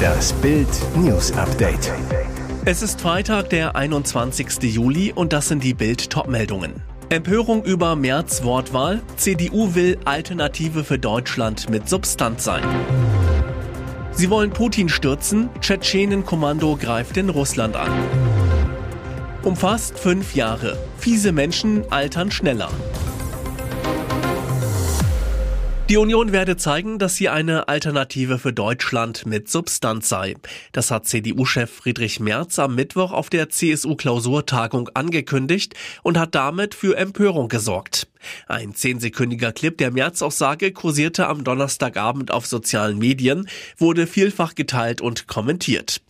Das Bild News Update. Es ist Freitag, der 21. Juli und das sind die Bild Topmeldungen. Empörung über März Wortwahl. CDU will Alternative für Deutschland mit Substanz sein. Sie wollen Putin stürzen. Tschetschenenkommando greift in Russland an. Umfasst fünf Jahre. Fiese Menschen altern schneller. Die Union werde zeigen, dass sie eine Alternative für Deutschland mit Substanz sei. Das hat CDU-Chef Friedrich Merz am Mittwoch auf der CSU-Klausurtagung angekündigt und hat damit für Empörung gesorgt. Ein zehnsekündiger Clip der Merz-Aussage kursierte am Donnerstagabend auf sozialen Medien, wurde vielfach geteilt und kommentiert.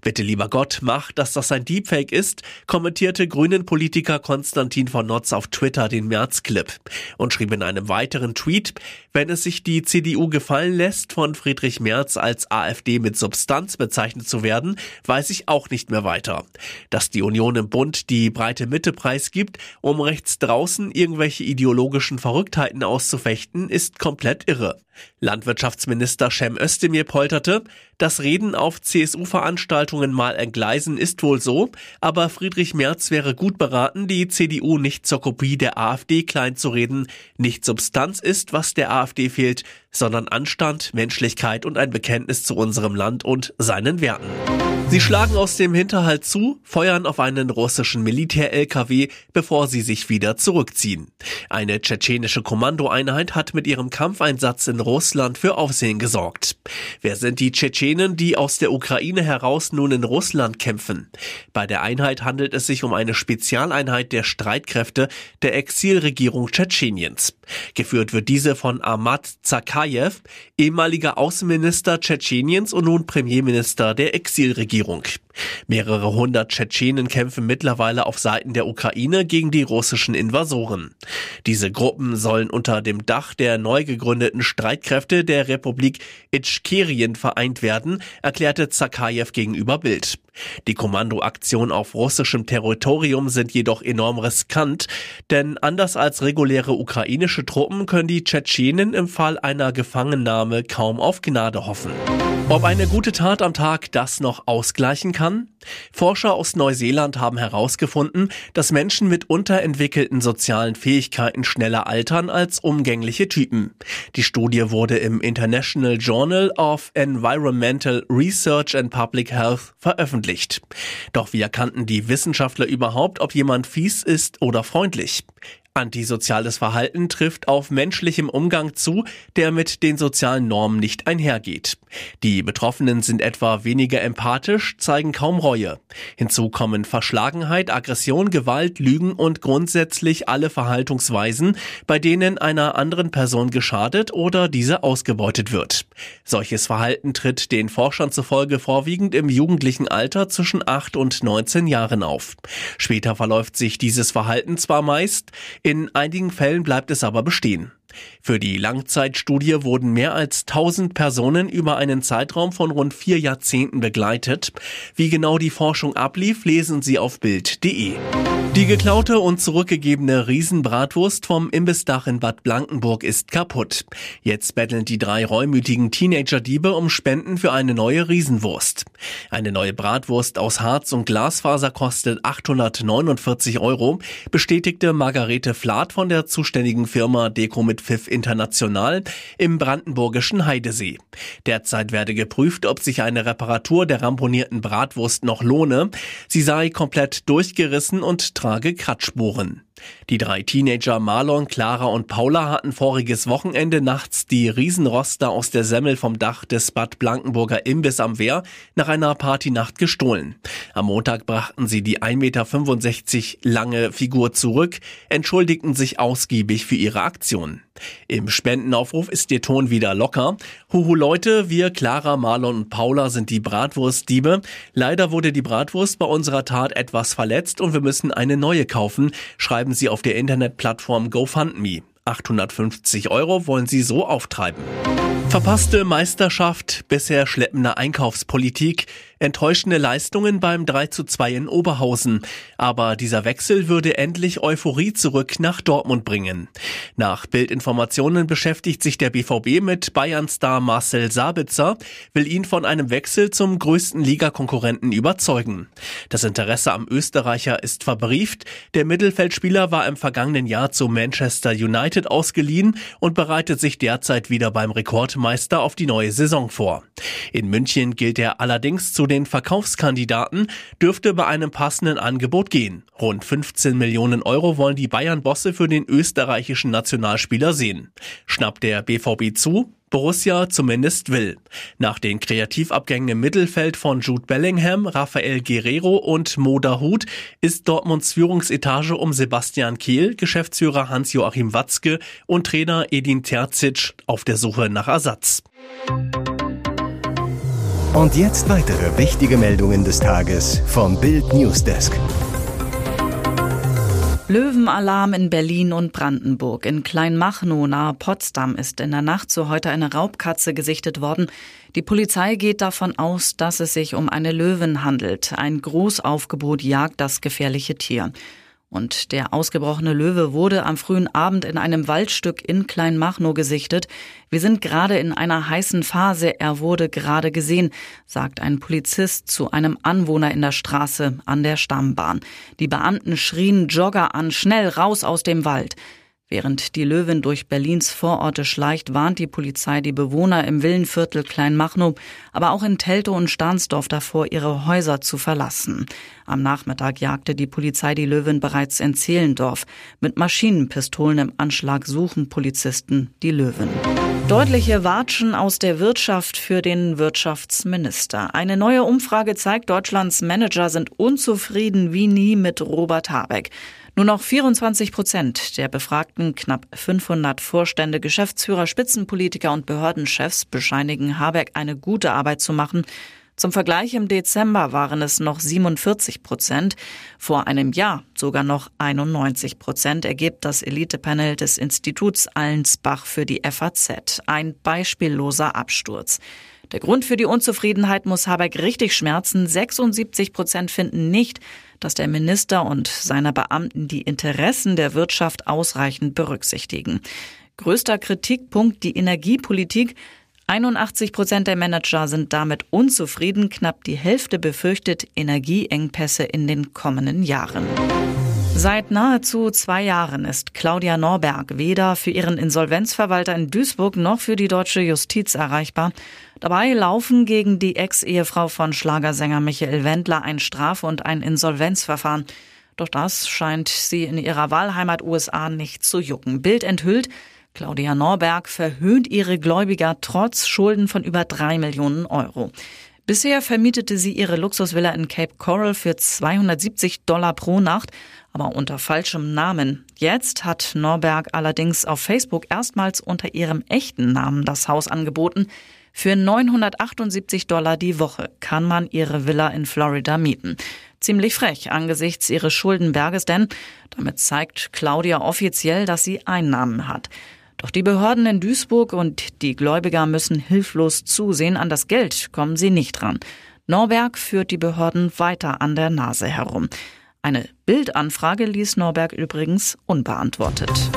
Bitte lieber Gott, mach, dass das ein Deepfake ist, kommentierte Grünen-Politiker Konstantin von Notz auf Twitter den März-Clip und schrieb in einem weiteren Tweet, wenn es sich die CDU gefallen lässt, von Friedrich Merz als AfD mit Substanz bezeichnet zu werden, weiß ich auch nicht mehr weiter. Dass die Union im Bund die breite Mitte preisgibt, um rechts draußen irgendwelche ideologischen Verrücktheiten auszufechten, ist komplett irre. Landwirtschaftsminister Cem Özdemir polterte, das Reden auf CSU-Veranstaltungen mal entgleisen ist wohl so, aber Friedrich Merz wäre gut beraten, die CDU nicht zur Kopie der AfD kleinzureden. Nicht Substanz ist, was der AfD fehlt, sondern Anstand, Menschlichkeit und ein Bekenntnis zu unserem Land und seinen Werten. Sie schlagen aus dem Hinterhalt zu, feuern auf einen russischen Militär-LKW, bevor sie sich wieder zurückziehen. Eine tschetschenische Kommandoeinheit hat mit ihrem Kampfeinsatz in Russland für Aufsehen gesorgt. Wer sind die Tschetschenen, die aus der Ukraine heraus nun in Russland kämpfen? Bei der Einheit handelt es sich um eine Spezialeinheit der Streitkräfte der Exilregierung Tschetscheniens. Geführt wird diese von Ahmad Zakayev, ehemaliger Außenminister Tschetscheniens und nun Premierminister der Exilregierung. Regierung. Mehrere hundert Tschetschenen kämpfen mittlerweile auf Seiten der Ukraine gegen die russischen Invasoren. Diese Gruppen sollen unter dem Dach der neu gegründeten Streitkräfte der Republik Itschkerien vereint werden, erklärte Zakajew gegenüber Bild. Die Kommandoaktionen auf russischem Territorium sind jedoch enorm riskant, denn anders als reguläre ukrainische Truppen können die Tschetschenen im Fall einer Gefangennahme kaum auf Gnade hoffen. Ob eine gute Tat am Tag das noch ausgleichen kann? Forscher aus Neuseeland haben herausgefunden, dass Menschen mit unterentwickelten sozialen Fähigkeiten schneller altern als umgängliche Typen. Die Studie wurde im International Journal of Environmental Research and Public Health veröffentlicht. Doch wie erkannten die Wissenschaftler überhaupt, ob jemand fies ist oder freundlich? Antisoziales Verhalten trifft auf menschlichem Umgang zu, der mit den sozialen Normen nicht einhergeht. Die Betroffenen sind etwa weniger empathisch, zeigen kaum Reue. Hinzu kommen Verschlagenheit, Aggression, Gewalt, Lügen und grundsätzlich alle Verhaltungsweisen, bei denen einer anderen Person geschadet oder diese ausgebeutet wird. Solches Verhalten tritt den Forschern zufolge vorwiegend im jugendlichen Alter zwischen 8 und 19 Jahren auf. Später verläuft sich dieses Verhalten zwar meist, in einigen Fällen bleibt es aber bestehen. Für die Langzeitstudie wurden mehr als 1000 Personen über einen Zeitraum von rund vier Jahrzehnten begleitet. Wie genau die Forschung ablief, lesen Sie auf Bild.de. Die geklaute und zurückgegebene Riesenbratwurst vom Imbissdach in Bad Blankenburg ist kaputt. Jetzt betteln die drei reumütigen Teenager-Diebe um Spenden für eine neue Riesenwurst. Eine neue Bratwurst aus Harz und Glasfaser kostet 849 Euro, bestätigte Margarete Flath von der zuständigen Firma Deko mit Pfiff International im brandenburgischen Heidesee. Derzeit werde geprüft, ob sich eine Reparatur der ramponierten Bratwurst noch lohne. Sie sei komplett durchgerissen und trage Kratzspuren. Die drei Teenager Marlon, Clara und Paula hatten voriges Wochenende nachts die Riesenroster aus der Semmel vom Dach des Bad Blankenburger Imbiss am Wehr nach einer Partynacht gestohlen. Am Montag brachten sie die 1,65 Meter lange Figur zurück, entschuldigten sich ausgiebig für ihre Aktion. Im Spendenaufruf ist der Ton wieder locker. Huhu Leute, wir Clara, Marlon und Paula sind die Bratwurstdiebe. Leider wurde die Bratwurst bei unserer Tat etwas verletzt und wir müssen eine neue kaufen, schreiben schreiben Sie auf der Internetplattform GoFundMe. 850 Euro wollen Sie so auftreiben. Verpasste Meisterschaft, bisher schleppende Einkaufspolitik. Enttäuschende Leistungen beim 3 zu 2 in Oberhausen. Aber dieser Wechsel würde endlich Euphorie zurück nach Dortmund bringen. Nach Bildinformationen beschäftigt sich der BVB mit Bayern-Star Marcel Sabitzer, will ihn von einem Wechsel zum größten Ligakonkurrenten überzeugen. Das Interesse am Österreicher ist verbrieft. Der Mittelfeldspieler war im vergangenen Jahr zu Manchester United ausgeliehen und bereitet sich derzeit wieder beim Rekordmeister auf die neue Saison vor. In München gilt er allerdings zu den Verkaufskandidaten, dürfte bei einem passenden Angebot gehen. Rund 15 Millionen Euro wollen die Bayern-Bosse für den österreichischen Nationalspieler sehen. Schnappt der BVB zu? Borussia zumindest will. Nach den Kreativabgängen im Mittelfeld von Jude Bellingham, Rafael Guerrero und Moda Hut ist Dortmunds Führungsetage um Sebastian Kehl, Geschäftsführer Hans-Joachim Watzke und Trainer Edin Terzic auf der Suche nach Ersatz. Und jetzt weitere wichtige Meldungen des Tages vom Bild Newsdesk. Löwenalarm in Berlin und Brandenburg. In Kleinmachnow nahe Potsdam ist in der Nacht zu heute eine Raubkatze gesichtet worden. Die Polizei geht davon aus, dass es sich um eine Löwin handelt. Ein Großaufgebot jagt das gefährliche Tier. Und der ausgebrochene Löwe wurde am frühen Abend in einem Waldstück in Kleinmachnow gesichtet. Wir sind gerade in einer heißen Phase. Er wurde gerade gesehen, sagt ein Polizist zu einem Anwohner in der Straße an der Stammbahn. Die Beamten schrien Jogger an, schnell raus aus dem Wald. Während die Löwin durch Berlins Vororte schleicht, warnt die Polizei die Bewohner im Villenviertel Kleinmachnow, aber auch in Teltow und Stahnsdorf davor, ihre Häuser zu verlassen. Am Nachmittag jagte die Polizei die Löwin bereits in Zehlendorf. Mit Maschinenpistolen im Anschlag suchen Polizisten die Löwin. Deutliche Watschen aus der Wirtschaft für den Wirtschaftsminister. Eine neue Umfrage zeigt, Deutschlands Manager sind unzufrieden wie nie mit Robert Habeck. Nur noch 24 Prozent der befragten knapp 500 Vorstände, Geschäftsführer, Spitzenpolitiker und Behördenchefs bescheinigen Habeck eine gute Arbeit zu machen. Zum Vergleich im Dezember waren es noch 47 Prozent, vor einem Jahr sogar noch 91 Prozent, ergibt das Elitepanel des Instituts Allensbach für die FAZ. Ein beispielloser Absturz. Der Grund für die Unzufriedenheit muss Habeck richtig schmerzen. 76 Prozent finden nicht, dass der Minister und seine Beamten die Interessen der Wirtschaft ausreichend berücksichtigen. Größter Kritikpunkt die Energiepolitik. 81 Prozent der Manager sind damit unzufrieden. Knapp die Hälfte befürchtet Energieengpässe in den kommenden Jahren. Seit nahezu zwei Jahren ist Claudia Norberg weder für ihren Insolvenzverwalter in Duisburg noch für die deutsche Justiz erreichbar. Dabei laufen gegen die Ex-Ehefrau von Schlagersänger Michael Wendler ein Straf- und ein Insolvenzverfahren. Doch das scheint sie in ihrer Wahlheimat USA nicht zu jucken. Bild enthüllt, Claudia Norberg verhöhnt ihre Gläubiger trotz Schulden von über drei Millionen Euro. Bisher vermietete sie ihre Luxusvilla in Cape Coral für 270 Dollar pro Nacht, aber unter falschem Namen. Jetzt hat Norberg allerdings auf Facebook erstmals unter ihrem echten Namen das Haus angeboten. Für 978 Dollar die Woche kann man ihre Villa in Florida mieten. Ziemlich frech angesichts ihres Schuldenberges, denn damit zeigt Claudia offiziell, dass sie Einnahmen hat. Doch die Behörden in Duisburg und die Gläubiger müssen hilflos zusehen, an das Geld kommen sie nicht ran. Norberg führt die Behörden weiter an der Nase herum. Eine Bildanfrage ließ Norberg übrigens unbeantwortet.